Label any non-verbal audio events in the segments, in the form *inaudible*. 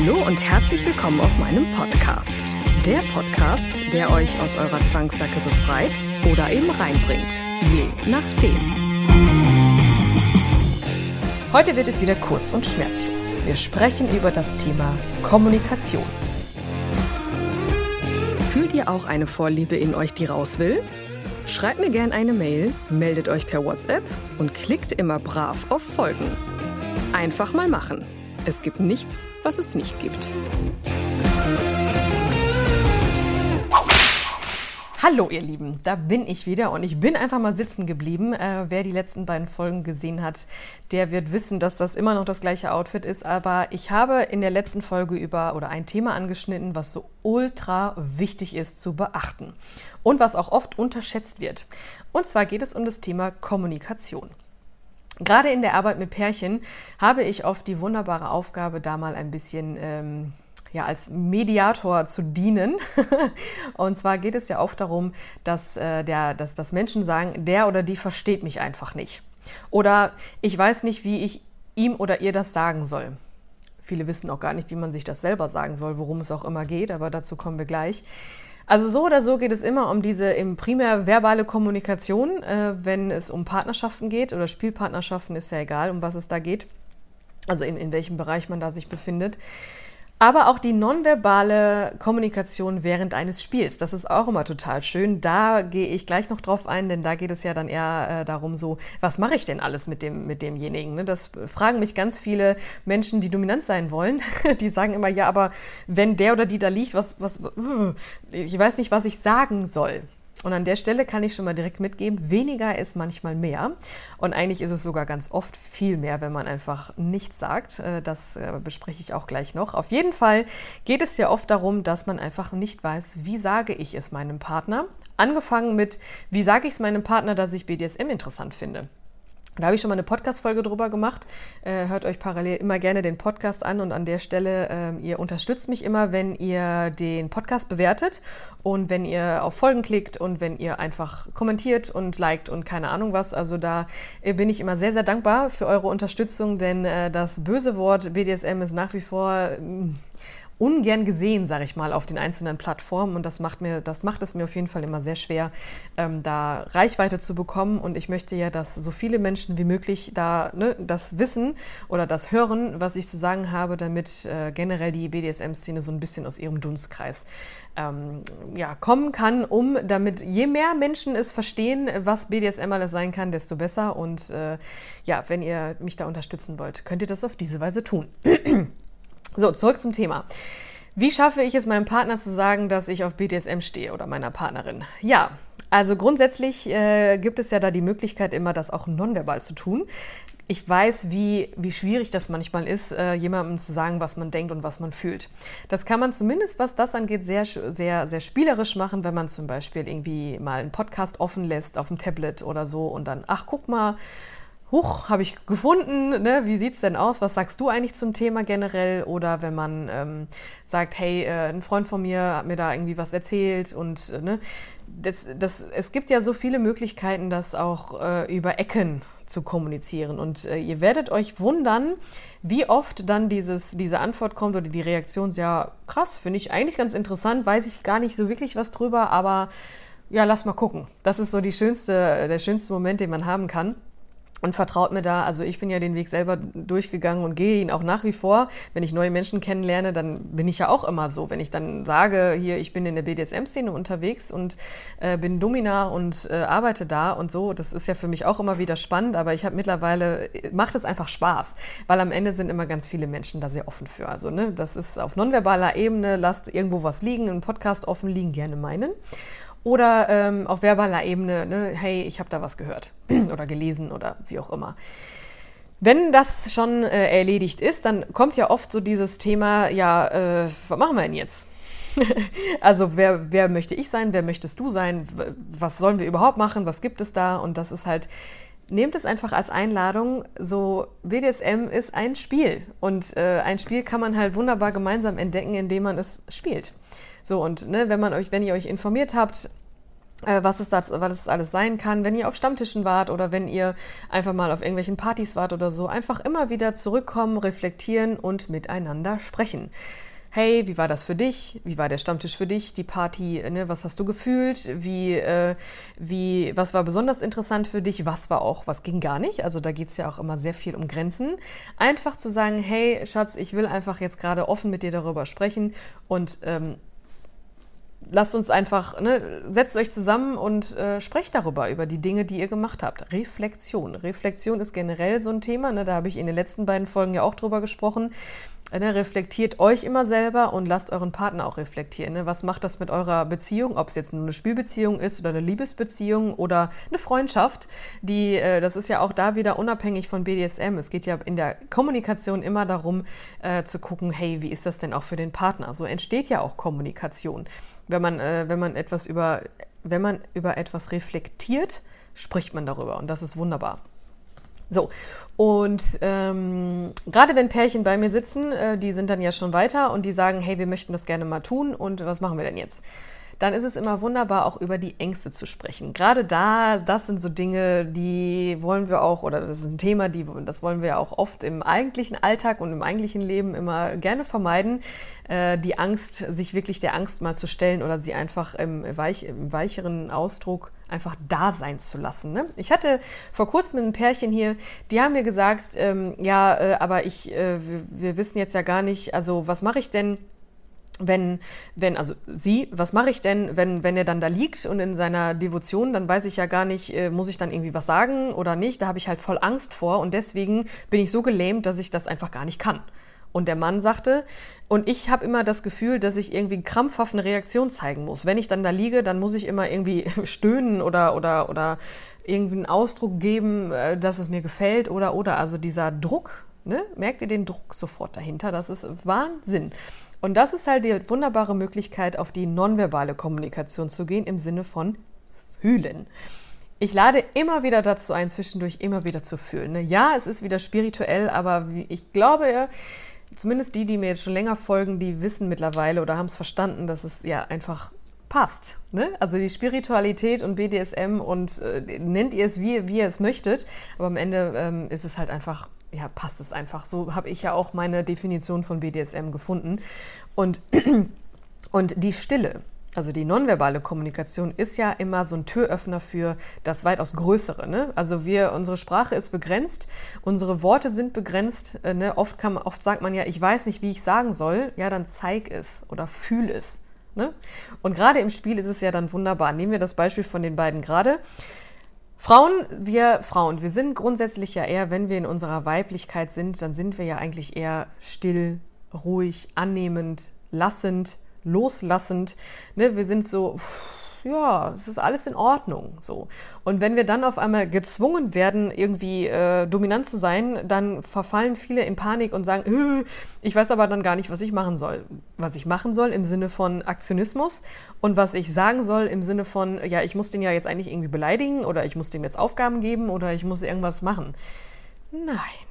Hallo und herzlich willkommen auf meinem Podcast. Der Podcast, der euch aus eurer Zwangssacke befreit oder eben reinbringt. Je nachdem. Heute wird es wieder kurz und schmerzlos. Wir sprechen über das Thema Kommunikation. Fühlt ihr auch eine Vorliebe in euch, die raus will? Schreibt mir gerne eine Mail, meldet euch per WhatsApp und klickt immer brav auf Folgen. Einfach mal machen. Es gibt nichts, was es nicht gibt. Hallo ihr Lieben, da bin ich wieder und ich bin einfach mal sitzen geblieben. Äh, wer die letzten beiden Folgen gesehen hat, der wird wissen, dass das immer noch das gleiche Outfit ist. Aber ich habe in der letzten Folge über oder ein Thema angeschnitten, was so ultra wichtig ist zu beachten und was auch oft unterschätzt wird. Und zwar geht es um das Thema Kommunikation. Gerade in der Arbeit mit Pärchen habe ich oft die wunderbare Aufgabe, da mal ein bisschen ähm, ja, als Mediator zu dienen. *laughs* und zwar geht es ja oft darum, dass, äh, der, dass, dass Menschen sagen, der oder die versteht mich einfach nicht. Oder ich weiß nicht, wie ich ihm oder ihr das sagen soll. Viele wissen auch gar nicht, wie man sich das selber sagen soll, worum es auch immer geht, aber dazu kommen wir gleich. Also so oder so geht es immer um diese im primär verbale Kommunikation, äh, wenn es um Partnerschaften geht oder Spielpartnerschaften, ist ja egal, um was es da geht, also in, in welchem Bereich man da sich befindet. Aber auch die nonverbale Kommunikation während eines Spiels, das ist auch immer total schön. Da gehe ich gleich noch drauf ein, denn da geht es ja dann eher äh, darum, so, was mache ich denn alles mit, dem, mit demjenigen? Ne? Das fragen mich ganz viele Menschen, die dominant sein wollen. *laughs* Die sagen immer, ja, aber wenn der oder die da liegt, was, was, ich weiß nicht, was ich sagen soll. Und an der Stelle kann ich schon mal direkt mitgeben, weniger ist manchmal mehr. Und eigentlich ist es sogar ganz oft viel mehr, wenn man einfach nichts sagt. Äh, das äh, bespreche ich auch gleich noch. Auf jeden Fall geht es ja oft darum, dass man einfach nicht weiß, wie sage ich es meinem Partner. Angefangen mit, wie sage ich es meinem Partner, dass ich BDSM interessant finde. Da habe ich schon mal eine Podcast-Folge drüber gemacht. Äh, hört euch parallel immer gerne den Podcast an und an der Stelle, äh, ihr unterstützt mich immer, wenn ihr den Podcast bewertet und wenn ihr auf Folgen klickt und wenn ihr einfach kommentiert und liked und keine Ahnung was. Also da äh, bin ich immer sehr, sehr dankbar für eure Unterstützung, denn äh, das böse Wort BDSM ist nach wie vor ungern gesehen, sage ich mal, auf den einzelnen Plattformen. Und das macht, mir, das macht es mir auf jeden Fall immer sehr schwer, ähm, da Reichweite zu bekommen. Und ich möchte ja, dass so viele Menschen wie möglich da ne, das wissen oder das hören, was ich zu sagen habe, damit äh, generell die BDSM-Szene so ein bisschen aus ihrem Dunstkreis ähm, ja, kommen kann, um damit je mehr Menschen es verstehen, was BDSM alles sein kann, desto besser. Und äh, ja, wenn ihr mich da unterstützen wollt, könnt ihr das auf diese Weise tun. *clears throat* So, zurück zum Thema. Wie schaffe ich es meinem Partner zu sagen, dass ich auf BDSM stehe oder meiner Partnerin? Ja, also grundsätzlich äh, gibt es ja da die Möglichkeit, immer das auch nonverbal zu tun. Ich weiß, wie, wie schwierig das manchmal ist, äh, jemandem zu sagen, was man denkt und was man fühlt. Das kann man zumindest, was das angeht, sehr, sehr, sehr spielerisch machen, wenn man zum Beispiel irgendwie mal einen Podcast offen lässt auf dem Tablet oder so und dann, ach, guck mal, Huch, habe ich gefunden, ne? wie sieht's denn aus? Was sagst du eigentlich zum Thema generell? Oder wenn man ähm, sagt, hey, äh, ein Freund von mir hat mir da irgendwie was erzählt und äh, ne? das, das, es gibt ja so viele Möglichkeiten, das auch äh, über Ecken zu kommunizieren. Und äh, ihr werdet euch wundern, wie oft dann dieses, diese Antwort kommt oder die Reaktion, ja, krass, finde ich eigentlich ganz interessant, weiß ich gar nicht so wirklich was drüber, aber ja, lass mal gucken. Das ist so die schönste, der schönste Moment, den man haben kann und vertraut mir da. Also ich bin ja den Weg selber durchgegangen und gehe ihn auch nach wie vor. Wenn ich neue Menschen kennenlerne, dann bin ich ja auch immer so. Wenn ich dann sage, hier, ich bin in der BDSM-Szene unterwegs und äh, bin Domina und äh, arbeite da und so, das ist ja für mich auch immer wieder spannend, aber ich habe mittlerweile, macht es einfach Spaß, weil am Ende sind immer ganz viele Menschen da sehr offen für. Also ne, das ist auf nonverbaler Ebene, lasst irgendwo was liegen, einen Podcast offen liegen, gerne meinen. Oder ähm, auf verbaler Ebene, ne, hey, ich habe da was gehört *clears throat* oder gelesen oder wie auch immer. Wenn das schon äh, erledigt ist, dann kommt ja oft so dieses Thema, ja, äh, was machen wir denn jetzt? *laughs* also wer, wer möchte ich sein, wer möchtest du sein, was sollen wir überhaupt machen, was gibt es da? Und das ist halt, nehmt es einfach als Einladung, so BDSM ist ein Spiel und äh, ein Spiel kann man halt wunderbar gemeinsam entdecken, indem man es spielt. So und ne, wenn man euch, wenn ihr euch informiert habt, äh, was es, das, was es alles sein kann, wenn ihr auf Stammtischen wart oder wenn ihr einfach mal auf irgendwelchen Partys wart oder so. Einfach immer wieder zurückkommen, reflektieren und miteinander sprechen. Hey, wie war das für dich? Wie war der Stammtisch für dich? Die Party, ne? was hast du gefühlt? Wie, äh, wie, was war besonders interessant für dich? Was war auch, was ging gar nicht? Also da geht es ja auch immer sehr viel um Grenzen. Einfach zu sagen, hey Schatz, ich will einfach jetzt gerade offen mit dir darüber sprechen und ähm, lasst uns einfach, ne, setzt euch zusammen und äh, sprecht darüber, über die Dinge, die ihr gemacht habt. Reflexion. Reflexion ist generell so ein Thema, ne, da habe ich in den letzten beiden Folgen ja auch drüber gesprochen. Ne, reflektiert euch immer selber und lasst euren Partner auch reflektieren. Ne? Was macht das mit eurer Beziehung, ob es jetzt nur eine Spielbeziehung ist oder eine Liebesbeziehung oder eine Freundschaft? Die, äh, das ist ja auch da wieder unabhängig von BDSM. Es geht ja in der Kommunikation immer darum, äh, zu gucken, hey, wie ist das denn auch für den Partner? So entsteht ja auch Kommunikation. Wenn man, äh, wenn man etwas über, wenn man über etwas reflektiert, spricht man darüber und das ist wunderbar. So, und ähm, gerade wenn Pärchen bei mir sitzen, äh, die sind dann ja schon weiter und die sagen, hey, wir möchten das gerne mal tun und was machen wir denn jetzt? Dann ist es immer wunderbar, auch über die Ängste zu sprechen. Gerade da, das sind so Dinge, die wollen wir auch, oder das ist ein Thema, die, das wollen wir auch oft im eigentlichen Alltag und im eigentlichen Leben immer gerne vermeiden, äh, die Angst, sich wirklich der Angst mal zu stellen oder sie einfach im, weich, im weicheren Ausdruck einfach da sein zu lassen. Ne? Ich hatte vor kurzem ein Pärchen hier, die haben mir gesagt, ähm, ja, äh, aber ich, äh, wir, wir wissen jetzt ja gar nicht, also was mache ich denn? wenn, wenn, also sie, was mache ich denn, wenn, wenn er dann da liegt und in seiner Devotion, dann weiß ich ja gar nicht, äh, muss ich dann irgendwie was sagen oder nicht. Da habe ich halt voll Angst vor und deswegen bin ich so gelähmt, dass ich das einfach gar nicht kann. Und der Mann sagte, und ich habe immer das Gefühl, dass ich irgendwie krampfhaft eine Reaktion zeigen muss. Wenn ich dann da liege, dann muss ich immer irgendwie *laughs* stöhnen oder, oder, oder irgendwie einen Ausdruck geben, äh, dass es mir gefällt oder, oder. Also dieser Druck, ne? merkt ihr den Druck sofort dahinter? Das ist Wahnsinn. Und das ist halt die wunderbare Möglichkeit, auf die nonverbale Kommunikation zu gehen, im Sinne von fühlen. Ich lade immer wieder dazu ein, zwischendurch immer wieder zu fühlen. Ne? Ja, es ist wieder spirituell, aber ich glaube, zumindest die, die mir jetzt schon länger folgen, die wissen mittlerweile oder haben es verstanden, dass es ja einfach passt. Ne? Also die Spiritualität und BDSM und äh, nennt ihr es, wie, wie ihr es möchtet, aber am Ende ähm, ist es halt einfach, ja, passt es einfach. So habe ich ja auch meine Definition von BDSM gefunden. Und, *clears throat* und die Stille, also die nonverbale Kommunikation ist ja immer so ein Türöffner für das weitaus Größere. Ne? Also wir, unsere Sprache ist begrenzt, unsere Worte sind begrenzt. Äh, ne? Oft, kann, oft sagt man ja, ich weiß nicht, wie ich sagen soll. Ja, dann zeig es oder fühl es. Ne? Und gerade im Spiel ist es ja dann wunderbar. Nehmen wir das Beispiel von den beiden gerade. Frauen, wir Frauen, wir sind grundsätzlich ja eher, wenn wir in unserer Weiblichkeit sind, dann sind wir ja eigentlich eher still, ruhig, annehmend, lassend, loslassend. Ne? Wir sind so, ja, es ist alles in Ordnung. So. Und wenn wir dann auf einmal gezwungen werden, irgendwie äh, dominant zu sein, dann verfallen viele in Panik und sagen, ich weiß aber dann gar nicht, was ich machen soll. Was ich machen soll im Sinne von Aktionismus und was ich sagen soll im Sinne von, ja, ich muss den ja jetzt eigentlich irgendwie beleidigen oder ich muss dem jetzt Aufgaben geben oder ich muss irgendwas machen. Nein.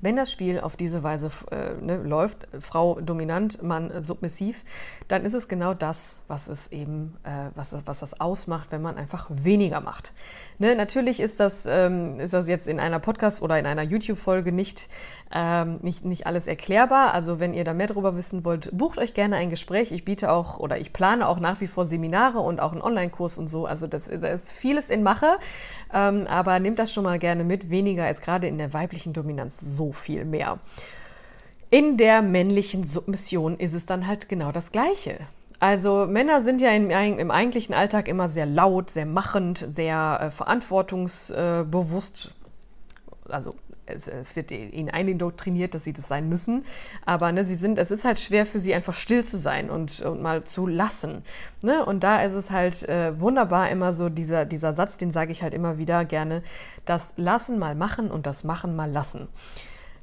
Wenn das Spiel auf diese Weise äh, ne, läuft, Frau dominant, Mann submissiv, dann ist es genau das, was es eben, äh, was, was das ausmacht, wenn man einfach weniger macht. Ne, natürlich ist das, ähm, ist das jetzt in einer Podcast oder in einer YouTube-Folge nicht, ähm, nicht, nicht alles erklärbar. Also wenn ihr da mehr darüber wissen wollt, bucht euch gerne ein Gespräch. Ich biete auch oder ich plane auch nach wie vor Seminare und auch einen Online-Kurs und so. Also das, da ist vieles in Mache, ähm, aber nehmt das schon mal gerne mit. Weniger als gerade in der weiblichen Dominanz so viel mehr. In der männlichen Submission ist es dann halt genau das Gleiche. Also Männer sind ja im, im, eigentlichen Alltag immer sehr laut, sehr machend, sehr äh, verantwortungsbewusst. Also es, es, wird ihnen eindoktriniert, dass sie das sein müssen. Aber ne, sie sind, es ist halt schwer für sie einfach still zu sein und, und mal zu lassen. Ne? Und da ist es halt äh, wunderbar immer so dieser, dieser Satz, den sage ich halt immer wieder gerne, das Lassen mal machen und das Machen mal lassen.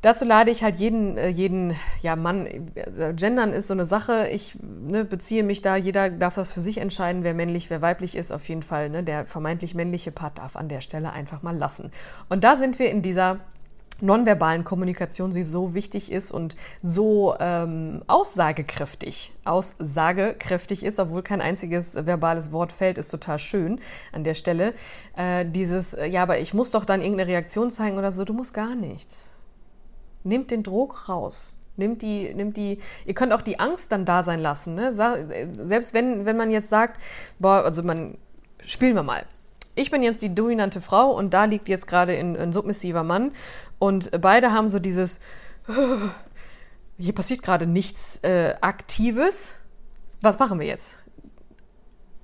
Dazu lade ich halt jeden, äh, jeden ja, Mann, äh, gendern ist so eine Sache, ich ne, beziehe mich da, jeder darf das für sich entscheiden, wer männlich, wer weiblich ist, auf jeden Fall, ne, der vermeintlich männliche Part darf an der Stelle einfach mal lassen. Und da sind wir in dieser nonverbalen Kommunikation, die so wichtig ist und so ähm, aussagekräftig, aussagekräftig ist, obwohl kein einziges verbales Wort fällt, ist total schön an der Stelle. Äh, dieses, ja, aber ich muss doch dann irgendeine Reaktion zeigen oder so, du musst gar nichts Nehmt den Druck raus. Nimmt die, nimmt die, ihr könnt auch die Angst dann da sein lassen. Ne? Selbst wenn, wenn man jetzt sagt, boah, also man, spielen wir mal. Ich bin jetzt die dominante Frau und da liegt jetzt gerade ein, ein submissiver Mann und beide haben so dieses, hier passiert gerade nichts äh, Aktives. Was machen wir jetzt?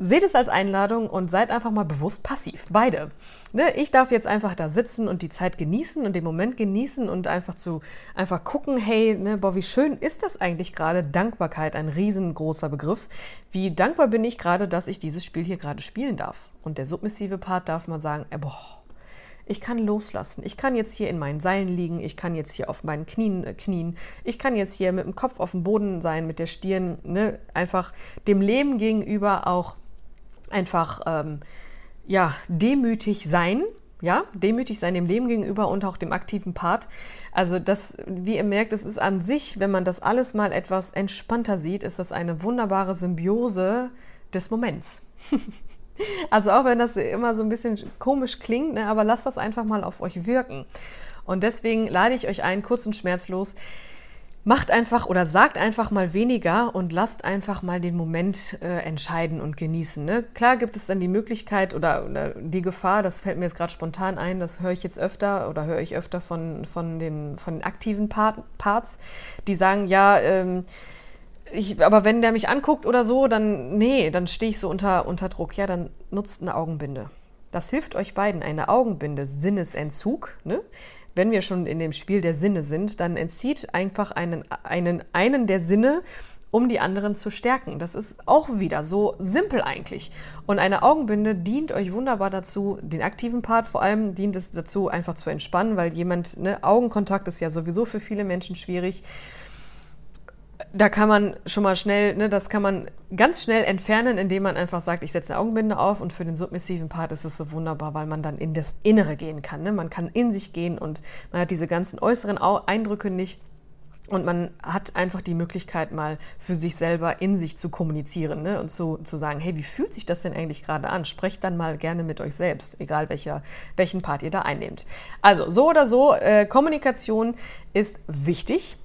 Seht es als Einladung und seid einfach mal bewusst passiv. Beide. Ne? Ich darf jetzt einfach da sitzen und die Zeit genießen und den Moment genießen und einfach zu einfach gucken, hey, ne, boah, wie schön ist das eigentlich gerade? Dankbarkeit, ein riesengroßer Begriff. Wie dankbar bin ich gerade, dass ich dieses Spiel hier gerade spielen darf. Und der submissive Part darf man sagen, äh, boah, ich kann loslassen. Ich kann jetzt hier in meinen Seilen liegen. Ich kann jetzt hier auf meinen Knien äh, knien. Ich kann jetzt hier mit dem Kopf auf dem Boden sein, mit der Stirn, ne? einfach dem Leben gegenüber auch einfach ähm, ja, demütig sein, ja, demütig sein dem Leben gegenüber und auch dem aktiven Part. Also das, wie ihr merkt, es ist an sich, wenn man das alles mal etwas entspannter sieht, ist das eine wunderbare Symbiose des Moments. *laughs* also auch wenn das immer so ein bisschen komisch klingt, ne, aber lasst das einfach mal auf euch wirken. Und deswegen lade ich euch ein, kurz und schmerzlos, macht einfach oder sagt einfach mal weniger und lasst einfach mal den Moment äh, entscheiden und genießen. Ne? Klar gibt es dann die Möglichkeit oder, oder die Gefahr, das fällt mir jetzt gerade spontan ein, das höre ich jetzt öfter oder höre ich öfter von, von, den, von den aktiven Part, Parts, die sagen, ja, ähm, ich, aber wenn der mich anguckt oder so, dann, nee, dann stehe ich so unter, unter Druck. Ja, dann nutzt eine Augenbinde. Das hilft euch beiden. Eine Augenbinde, Sinnesentzug, ne? Wenn wir schon in dem Spiel der Sinne sind, dann entzieht einfach einen, einen, einen der Sinne, um die anderen zu stärken. Das ist auch wieder so simpel eigentlich. Und eine Augenbinde dient euch wunderbar dazu, den aktiven Part vor allem dient es dazu, einfach zu entspannen, weil jemand, ne, Augenkontakt ist ja sowieso für viele Menschen schwierig da kann man schon mal schnell, ne, das kann man ganz schnell entfernen, indem man einfach sagt, ich setze eine Augenbinde auf und für den submissiven Part ist es so wunderbar, weil man dann in das Innere gehen kann. Ne? Man kann in sich gehen und man hat diese ganzen äußeren Eindrücke nicht. Und man hat einfach die Möglichkeit, mal für sich selber in sich zu kommunizieren ne? und zu, zu sagen, hey, wie fühlt sich das denn eigentlich gerade an? Sprecht dann mal gerne mit euch selbst, egal welcher, welchen Part ihr da einnehmt. Also so oder so, äh, Kommunikation ist wichtig.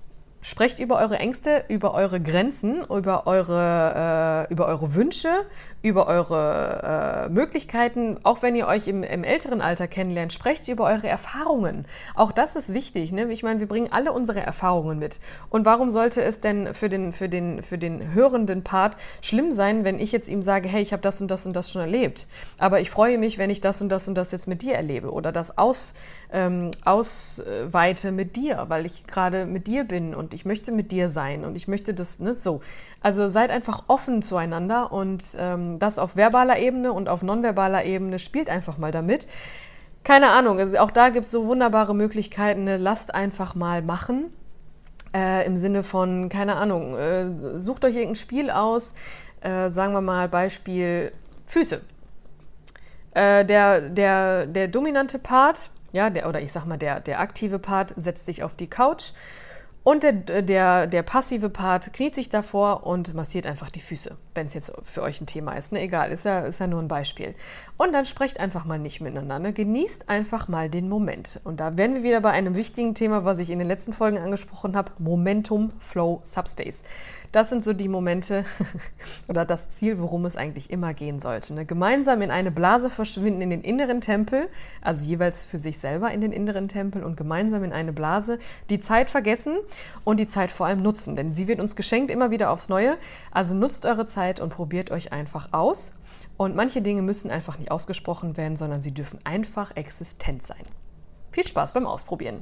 Sprecht über eure Ängste, über eure Grenzen, über eure, äh, über eure Wünsche, über eure äh, Möglichkeiten. Auch wenn ihr euch im, im, älteren Alter kennenlernt, sprecht über eure Erfahrungen. Auch das ist wichtig. Ne? Ich meine, wir bringen alle unsere Erfahrungen mit. Und warum sollte es denn für den, für den, für den hörenden Part schlimm sein, wenn ich jetzt ihm sage, hey, ich habe das und das und das schon erlebt. Aber ich freue mich, wenn ich das und das und das jetzt mit dir erlebe oder das aus ähm, ausweite mit dir, weil ich gerade mit dir bin und ich möchte mit dir sein und ich möchte das ne, so. Also seid einfach offen zueinander und ähm, das auf verbaler Ebene und auf nonverbaler Ebene spielt einfach mal damit. Keine Ahnung, also auch da gibt es so wunderbare Möglichkeiten. Ne? Lasst einfach mal machen. Äh, Im Sinne von, keine Ahnung, äh, sucht euch irgendein Spiel aus. Äh, sagen wir mal Beispiel Füße. Äh, der, der, der dominante Part ja, der, oder ich sag mal, der, der aktive Part setzt sich auf die Couch und der, der, der passive Part kniet sich davor und massiert einfach die Füße, wenn es jetzt für euch ein Thema ist. Ne, egal, ist ja, ist ja nur ein Beispiel. Und dann sprecht einfach mal nicht miteinander. Genießt einfach mal den Moment. Und da wären wir wieder bei einem wichtigen Thema, was ich in den letzten Folgen angesprochen habe: Momentum, Flow, Subspace. Das sind so die Momente *laughs* oder das Ziel, worum es eigentlich immer gehen sollte. Ne? Gemeinsam in eine Blase verschwinden in den inneren Tempel, also jeweils für sich selber in den inneren Tempel und gemeinsam in eine Blase die Zeit vergessen und die Zeit vor allem nutzen, denn sie wird uns geschenkt immer wieder aufs Neue. Also nutzt eure Zeit und probiert euch einfach aus. Und manche Dinge müssen einfach nicht ausgesprochen werden, sondern sie dürfen einfach existent sein. Viel Spaß beim Ausprobieren.